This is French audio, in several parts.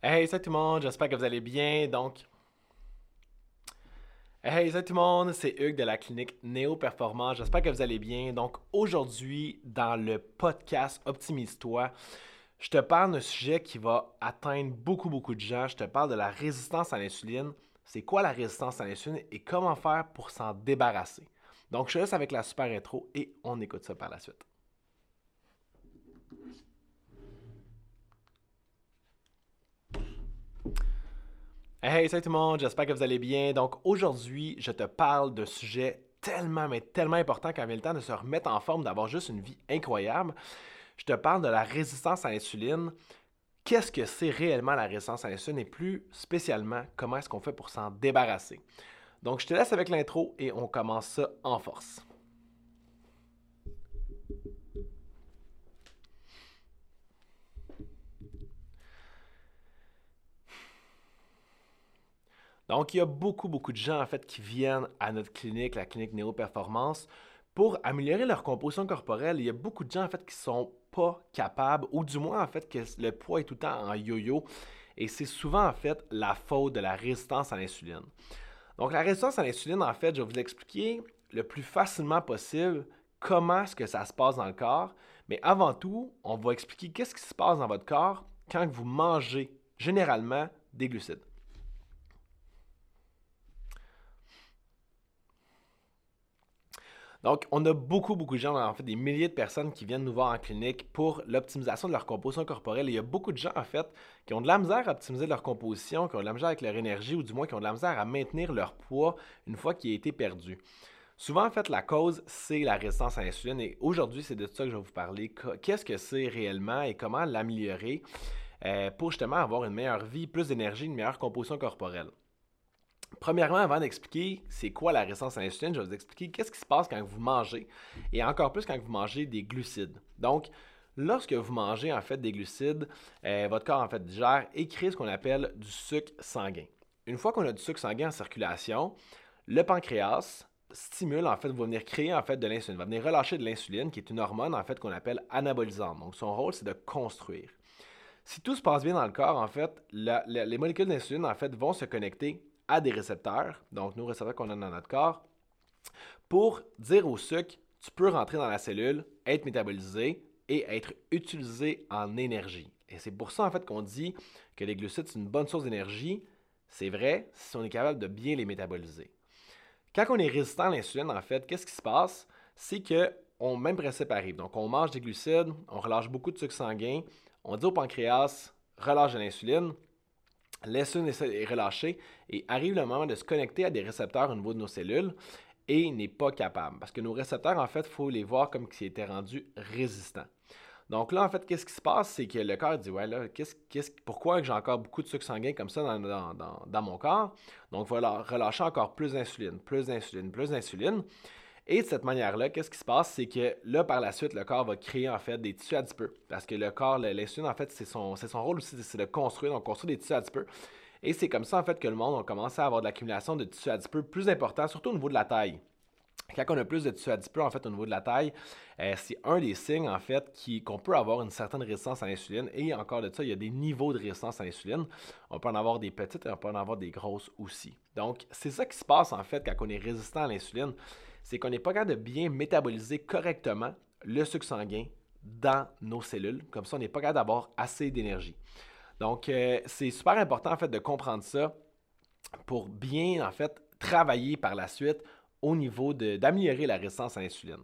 Hey, salut tout le monde, j'espère que vous allez bien. Donc, hey, salut tout le monde, c'est Hugues de la clinique Néo Performance. J'espère que vous allez bien. Donc, aujourd'hui, dans le podcast Optimise-toi, je te parle d'un sujet qui va atteindre beaucoup, beaucoup de gens. Je te parle de la résistance à l'insuline. C'est quoi la résistance à l'insuline et comment faire pour s'en débarrasser? Donc, je te laisse avec la super intro et on écoute ça par la suite. Hey, salut tout le monde, j'espère que vous allez bien. Donc aujourd'hui, je te parle d'un sujet tellement, mais tellement important quand vient le temps de se remettre en forme, d'avoir juste une vie incroyable. Je te parle de la résistance à l'insuline. Qu'est-ce que c'est réellement la résistance à l'insuline et plus spécialement, comment est-ce qu'on fait pour s'en débarrasser? Donc je te laisse avec l'intro et on commence ça en force. Donc, il y a beaucoup, beaucoup de gens, en fait, qui viennent à notre clinique, la clinique Néo Performance, pour améliorer leur composition corporelle. Il y a beaucoup de gens, en fait, qui sont pas capables, ou du moins, en fait, que le poids est tout le temps en yo-yo. Et c'est souvent, en fait, la faute de la résistance à l'insuline. Donc, la résistance à l'insuline, en fait, je vais vous expliquer le plus facilement possible comment est-ce que ça se passe dans le corps. Mais avant tout, on va expliquer qu'est-ce qui se passe dans votre corps quand vous mangez généralement des glucides. Donc, on a beaucoup, beaucoup de gens, en fait, des milliers de personnes qui viennent nous voir en clinique pour l'optimisation de leur composition corporelle. il y a beaucoup de gens, en fait, qui ont de la misère à optimiser leur composition, qui ont de la misère avec leur énergie, ou du moins qui ont de la misère à maintenir leur poids une fois qu'il a été perdu. Souvent, en fait, la cause, c'est la résistance à l'insuline. Et aujourd'hui, c'est de ça que je vais vous parler. Qu'est-ce que c'est réellement et comment l'améliorer euh, pour justement avoir une meilleure vie, plus d'énergie, une meilleure composition corporelle? Premièrement, avant d'expliquer c'est quoi la résistance à l'insuline, je vais vous expliquer qu'est-ce qui se passe quand vous mangez et encore plus quand vous mangez des glucides. Donc, lorsque vous mangez en fait des glucides, euh, votre corps en fait digère et crée ce qu'on appelle du sucre sanguin. Une fois qu'on a du sucre sanguin en circulation, le pancréas stimule en fait, va venir créer en de l'insuline, va venir relâcher de l'insuline qui est une hormone en fait qu'on appelle anabolisante. Donc son rôle c'est de construire. Si tout se passe bien dans le corps, en fait, les molécules d'insuline en fait vont se connecter à des récepteurs, donc nos récepteurs qu'on a dans notre corps, pour dire au sucre, tu peux rentrer dans la cellule, être métabolisé et être utilisé en énergie. Et c'est pour ça en fait qu'on dit que les glucides, c'est une bonne source d'énergie. C'est vrai si on est capable de bien les métaboliser. Quand on est résistant à l'insuline, en fait, qu'est-ce qui se passe? C'est que on, même principe arrive. Donc, on mange des glucides, on relâche beaucoup de sucre sanguin, on dit au pancréas, relâche de l'insuline, L'insuline est relâchée et arrive le moment de se connecter à des récepteurs au niveau de nos cellules et n'est pas capable. Parce que nos récepteurs, en fait, il faut les voir comme s'ils étaient rendus résistants. Donc là, en fait, qu'est-ce qui se passe? C'est que le corps dit Ouais, là, qu'est-ce, qu'est-ce, pourquoi j'ai encore beaucoup de sucre sanguin comme ça dans, dans mon corps? Donc, il va relâcher encore plus d'insuline, plus d'insuline, plus d'insuline. Et de cette manière-là, qu'est-ce qui se passe? C'est que là, par la suite, le corps va créer en fait des tissus adipeux. Parce que le corps, l'insuline, en fait, c'est son, son rôle aussi, c'est de construire. Donc, construire des tissus adipeux. Et c'est comme ça, en fait, que le monde a commencé à avoir de l'accumulation de tissus adipeux plus important, surtout au niveau de la taille. Quand on a plus de tissus adipeux, en fait, au niveau de la taille, euh, c'est un des signes, en fait, qu'on peut avoir une certaine résistance à l'insuline. Et encore de ça, il y a des niveaux de résistance à l'insuline. On peut en avoir des petites et on peut en avoir des grosses aussi. Donc, c'est ça qui se passe, en fait, quand on est résistant à l'insuline c'est qu'on n'est pas capable de bien métaboliser correctement le sucre sanguin dans nos cellules. Comme ça, on n'est pas capable d'avoir assez d'énergie. Donc, euh, c'est super important en fait de comprendre ça pour bien en fait travailler par la suite au niveau d'améliorer la résistance à l'insuline.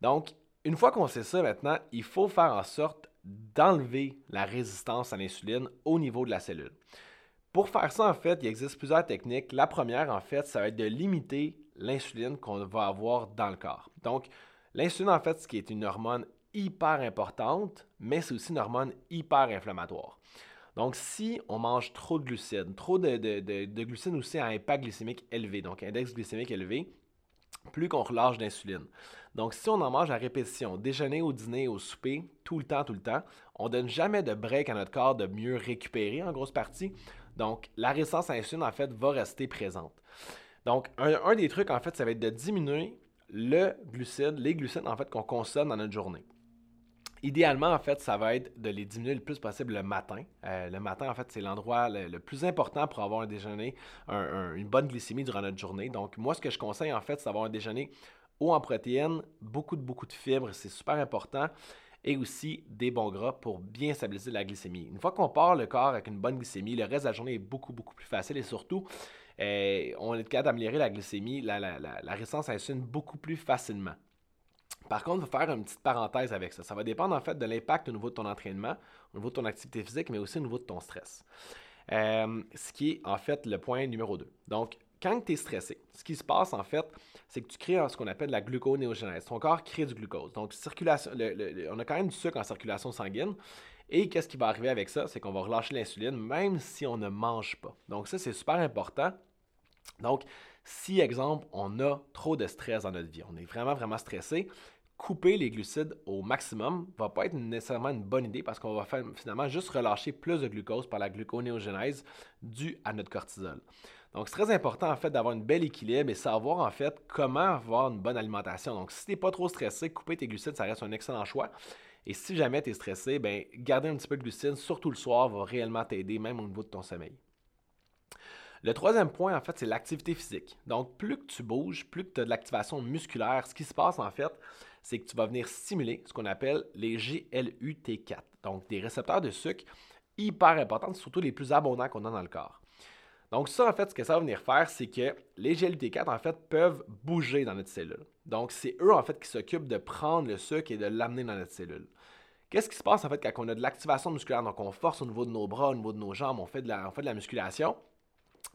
Donc, une fois qu'on sait ça maintenant, il faut faire en sorte d'enlever la résistance à l'insuline au niveau de la cellule. Pour faire ça, en fait, il existe plusieurs techniques. La première, en fait, ça va être de limiter l'insuline qu'on va avoir dans le corps. Donc, l'insuline, en fait, ce qui est une hormone hyper importante, mais c'est aussi une hormone hyper inflammatoire. Donc, si on mange trop de glucides, trop de, de, glucides aussi à impact glycémique élevé, donc index glycémique élevé, plus qu'on relâche d'insuline. Donc, si on en mange à répétition, déjeuner, au dîner, au souper, tout le temps, tout le temps, on ne donne jamais de break à notre corps de mieux récupérer en grosse partie. Donc, la résistance à l'insuline, en fait, va rester présente. Donc, un, des trucs, en fait, ça va être de diminuer le glucide, les glucides, en fait, qu'on consomme dans notre journée. Idéalement, en fait, ça va être de les diminuer le plus possible le matin. Euh, le matin, en fait, c'est l'endroit le, plus important pour avoir un déjeuner, une bonne glycémie durant notre journée. Donc, moi, ce que je conseille, en fait, c'est d'avoir un déjeuner haut en protéines, beaucoup de, beaucoup de fibres, c'est super important, et aussi des bons gras pour bien stabiliser la glycémie. Une fois qu'on part le corps avec une bonne glycémie, le reste de la journée est beaucoup, beaucoup plus facile et surtout, euh, on est capable d'améliorer la glycémie, la, la, la résistance à l'insuline beaucoup plus facilement. Par contre, il faut faire une petite parenthèse avec ça. Ça va dépendre en fait de l'impact au niveau de ton entraînement, au niveau de ton activité physique, mais aussi au niveau de ton stress. Euh, ce qui est en fait le point numéro 2. Donc, quand tu es stressé, ce qui se passe en fait, c'est que tu crées ce qu'on appelle la gluconéogenèse. Ton corps crée du glucose. Donc, circulation, on a quand même du sucre en circulation sanguine. Et qu'est-ce qui va arriver avec ça? C'est qu'on va relâcher l'insuline même si on ne mange pas. Donc, ça, c'est super important. Donc, si, exemple, on a trop de stress dans notre vie, on est vraiment, vraiment stressé, couper les glucides au maximum va pas être nécessairement une bonne idée parce qu'on va faire, finalement juste relâcher plus de glucose par la gluconéogenèse due à notre cortisol. Donc, c'est très important en fait d'avoir un bel équilibre et savoir en fait comment avoir une bonne alimentation. Donc, si tu n'es pas trop stressé, couper tes glucides, ça reste un excellent choix. Et si jamais tu es stressé, ben, garder un petit peu de glucides, surtout le soir, va réellement t'aider, même au niveau de ton sommeil. Le troisième point, en fait, c'est l'activité physique. Donc, plus que tu bouges, plus que tu as de l'activation musculaire, ce qui se passe, en fait, c'est que tu vas venir stimuler ce qu'on appelle les GLUT4, donc des récepteurs de sucre hyper importants, surtout les plus abondants qu'on a dans le corps. Donc ça, en fait, ce que ça va venir faire, c'est que les GLUT4, en fait, peuvent bouger dans notre cellule. Donc, c'est eux, en fait, qui s'occupent de prendre le sucre et de l'amener dans notre cellule. Qu'est-ce qui se passe, en fait, quand on a de l'activation musculaire, donc on force au niveau de nos bras, au niveau de nos jambes, on fait de la, on fait de la musculation?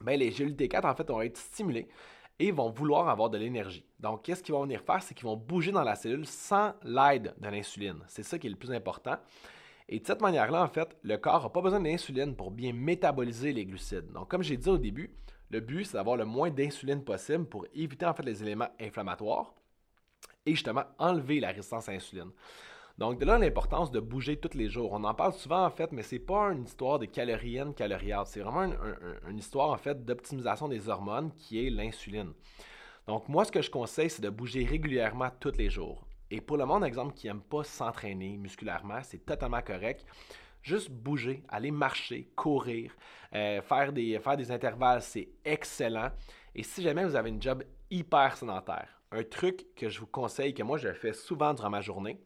ben, les GLUT4, en fait, vont être stimulés et vont vouloir avoir de l'énergie. Donc, qu'est-ce qu'ils vont venir faire? C'est qu'ils vont bouger dans la cellule sans l'aide de l'insuline. C'est ça qui est le plus important. Et de cette manière-là, en fait, le corps n'a pas besoin d'insuline pour bien métaboliser les glucides. Donc, comme j'ai dit au début, le but, c'est d'avoir le moins d'insuline possible pour éviter en fait les éléments inflammatoires et justement enlever la résistance à l'insuline. Donc, de là l'importance de bouger tous les jours. On en parle souvent, en fait, mais c'est pas une histoire de calories out. C'est vraiment une histoire, en fait, d'optimisation des hormones qui est l'insuline. Donc, moi, ce que je conseille, c'est de bouger régulièrement tous les jours. Et pour le monde, exemple, qui n'aime pas s'entraîner musculairement, c'est totalement correct. Juste bouger, aller marcher, courir, euh, faire, des, faire des intervalles, c'est excellent. Et si jamais vous avez une job hyper sédentaire, un truc que je vous conseille, que moi je fais souvent durant ma journée,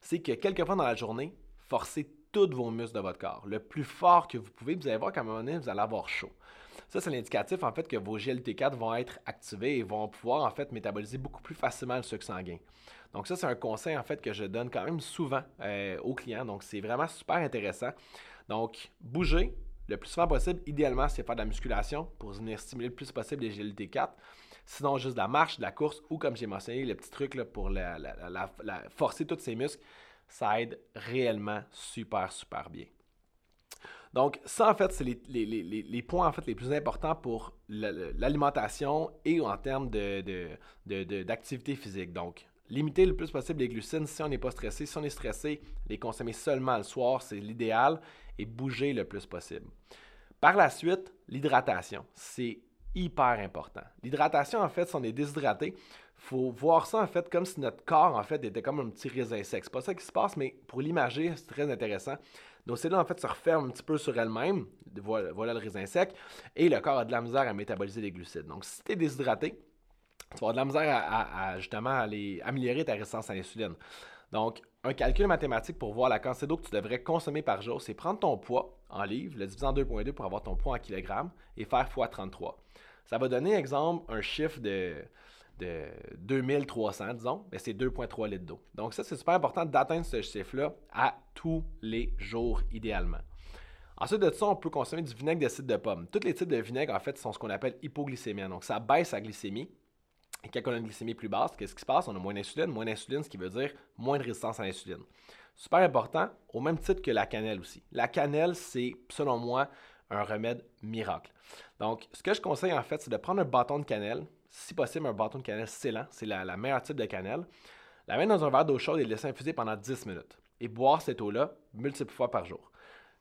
c'est que quelquefois dans la journée, forcez tous vos muscles de votre corps. Le plus fort que vous pouvez, vous allez voir qu'à un moment donné, vous allez avoir chaud. Ça, c'est l'indicatif en fait que vos GLT4 vont être activés et vont pouvoir en fait métaboliser beaucoup plus facilement le sucre sanguin. Donc ça, c'est un conseil en fait que je donne quand même souvent euh, aux clients. Donc c'est vraiment super intéressant. Donc bouger le plus souvent possible, idéalement, c'est faire de la musculation pour venir stimuler le plus possible les GLT4. Sinon, juste de la marche, de la course ou, comme j'ai mentionné, le petit truc pour la, forcer tous ces muscles, ça aide réellement super, super bien. Donc, ça, en fait, c'est les, points en fait, les plus importants pour l'alimentation et en termes d'activité de, physique. Donc, limiter le plus possible les glucides si on n'est pas stressé. Si on est stressé, les consommer seulement le soir, c'est l'idéal, et bouger le plus possible. Par la suite, l'hydratation. C'est hyper important. L'hydratation, en fait, si on est déshydraté, faut voir ça en fait comme si notre corps en fait était comme un petit raisin sec. C'est pas ça qui se passe, mais pour l'imager, c'est très intéressant. Nos cellules en fait se referment un petit peu sur elles-mêmes. Voilà, le raisin sec. Et le corps a de la misère à métaboliser les glucides. Donc si tu es déshydraté, tu vas avoir de la misère à, justement aller améliorer ta résistance à l'insuline. Donc, un calcul mathématique pour voir la quantité d'eau que tu devrais consommer par jour, c'est prendre ton poids en livres, le diviser en 2,2 pour avoir ton poids en kilogrammes et faire x 33. Ça va donner, exemple, un chiffre de, de 2300, disons, mais c'est 2,3 litres d'eau. Donc ça, c'est super important d'atteindre ce chiffre-là à tous les jours, idéalement. Ensuite de ça, on peut consommer du vinaigre d'acide de pomme. Tous les types de vinaigre, en fait, sont ce qu'on appelle hypoglycémiens. Donc, ça baisse la glycémie. Et quand on a une glycémie plus basse, qu'est-ce qui se passe? On a moins d'insuline. Moins d'insuline, ce qui veut dire moins de résistance à l'insuline. Super important, au même titre que la cannelle aussi. La cannelle, c'est, selon moi, un remède miracle. Donc, ce que je conseille en fait, c'est de prendre un bâton de cannelle, si possible un bâton de cannelle scellant, c'est la, la meilleure type de cannelle, la mettre dans un verre d'eau chaude et laisser infuser pendant 10 minutes. Et boire cette eau-là multiples fois par jour.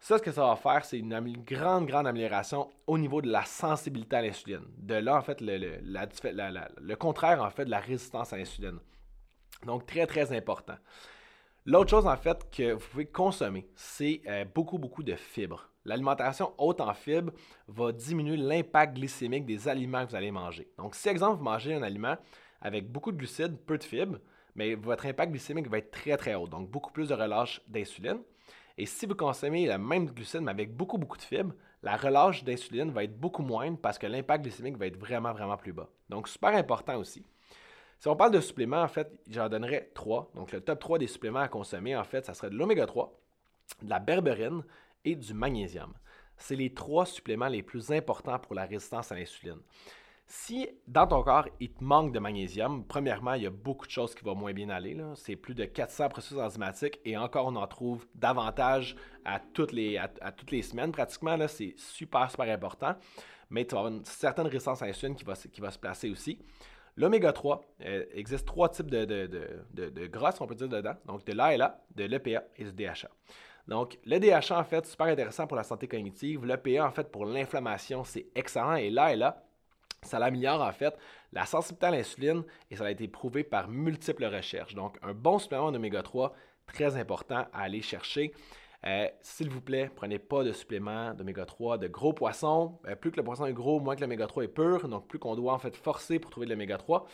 Ça, ce que ça va faire, c'est une grande, grande amélioration au niveau de la sensibilité à l'insuline. De là, en fait, le, le contraire, en fait, de la résistance à l'insuline. Donc, très, très important. L'autre chose, en fait, que vous pouvez consommer, c'est euh, beaucoup, beaucoup de fibres. L'alimentation haute en fibres va diminuer l'impact glycémique des aliments que vous allez manger. Donc, si, exemple, vous mangez un aliment avec beaucoup de glucides, peu de fibres, mais votre impact glycémique va être très, très haut, donc beaucoup plus de relâche d'insuline. Et si vous consommez le même glucide, mais avec beaucoup, beaucoup de fibres, la relâche d'insuline va être beaucoup moindre parce que l'impact glycémique va être vraiment, vraiment plus bas. Donc, super important aussi. Si on parle de suppléments, en fait, j'en donnerais trois. Donc, le top 3 des suppléments à consommer, en fait, ça serait de l'oméga 3, de la berberine et du magnésium. C'est les trois suppléments les plus importants pour la résistance à l'insuline. Si dans ton corps, il te manque de magnésium, premièrement, il y a beaucoup de choses qui vont moins bien aller. C'est plus de 400 processus enzymatiques et encore, on en trouve davantage à toutes les, semaines pratiquement. C'est super, super important. Mais tu vas avoir une certaine résistance à l'insuline qui va, se placer aussi. L'oméga 3, il euh, existe trois types de, de, de, gras, on peut dire, dedans. Donc, de l'ALA, de l'EPA et du DHA. Donc, le DHA, en fait, super intéressant pour la santé cognitive. L'EPA, en fait, pour l'inflammation, c'est excellent. Et l'ALA, ça améliore en fait la sensibilité à l'insuline et ça a été prouvé par multiples recherches. Donc, un bon supplément d'oméga 3, très important à aller chercher. Euh, s'il vous plaît, prenez pas de supplément d'oméga 3 de gros poissons. Euh, plus que le poisson est gros, moins que l'oméga 3 est pur. Donc, plus qu'on doit en fait forcer pour trouver de l'oméga 3.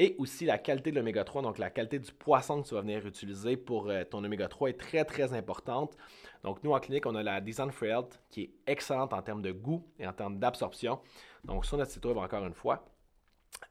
Et aussi la qualité de l'oméga 3, donc la qualité du poisson que tu vas venir utiliser pour euh, ton oméga 3 est très très importante. Donc nous en clinique, on a la Design for Health qui est excellente en termes de goût et en termes d'absorption. Donc sur notre site web encore une fois.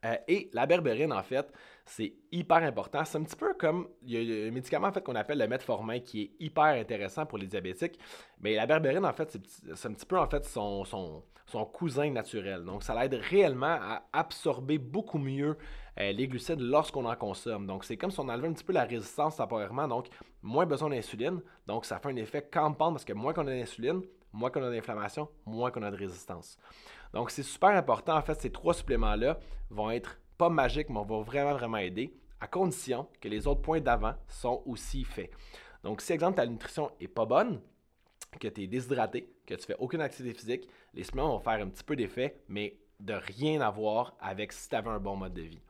Euh, et la berberine, en fait, c'est hyper important. C'est un petit peu comme il y a un médicament en fait, qu'on appelle le metformin qui est hyper intéressant pour les diabétiques. Mais la berberine, en fait, c'est un petit peu en fait son, son cousin naturel. Donc, ça l'aide réellement à absorber beaucoup mieux euh, les glucides lorsqu'on en consomme. Donc, c'est comme si on enlevait un petit peu la résistance temporairement, donc moins besoin d'insuline. Donc, ça fait un effet campant parce que moins qu'on a d'insuline, moins qu'on a d'inflammation, moins qu'on a de résistance. Donc, c'est super important. En fait, ces trois suppléments-là vont être pas magiques, mais vont vraiment, vraiment aider, à condition que les autres points d'avant sont aussi faits. Donc, si, exemple, ta nutrition n'est pas bonne, que tu es déshydraté, que tu fais aucune activité physique, les suppléments vont faire un petit peu d'effet, mais de rien à voir avec si tu avais un bon mode de vie.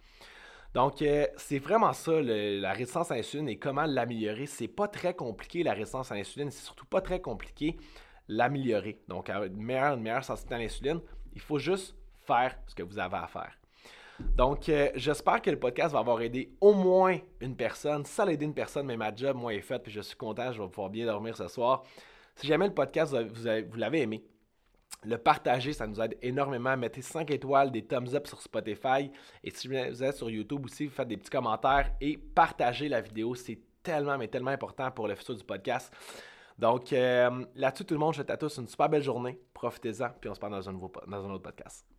Donc, euh, c'est vraiment ça, la résistance à l'insuline et comment l'améliorer. C'est pas très compliqué, la résistance à l'insuline. C'est surtout pas très compliqué l'améliorer. Donc, avoir une meilleure, une meilleure sensibilité à l'insuline, il faut juste faire ce que vous avez à faire. Donc, euh, j'espère que le podcast va avoir aidé au moins une personne. Ça a aidé une personne, mais ma job, moi, est faite, puis je suis content, je vais pouvoir bien dormir ce soir. Si jamais le podcast, vous, l'avez aimé, le partager, ça nous aide énormément. Mettez 5 étoiles, des thumbs up sur Spotify. Et si vous êtes sur YouTube aussi, vous faites des petits commentaires et partagez la vidéo. C'est tellement, mais tellement important pour le futur du podcast. Donc, euh, là-dessus, tout le monde, je vous souhaite à tous une super belle journée. Profitez-en, puis on se parle dans un, nouveau, dans un autre podcast.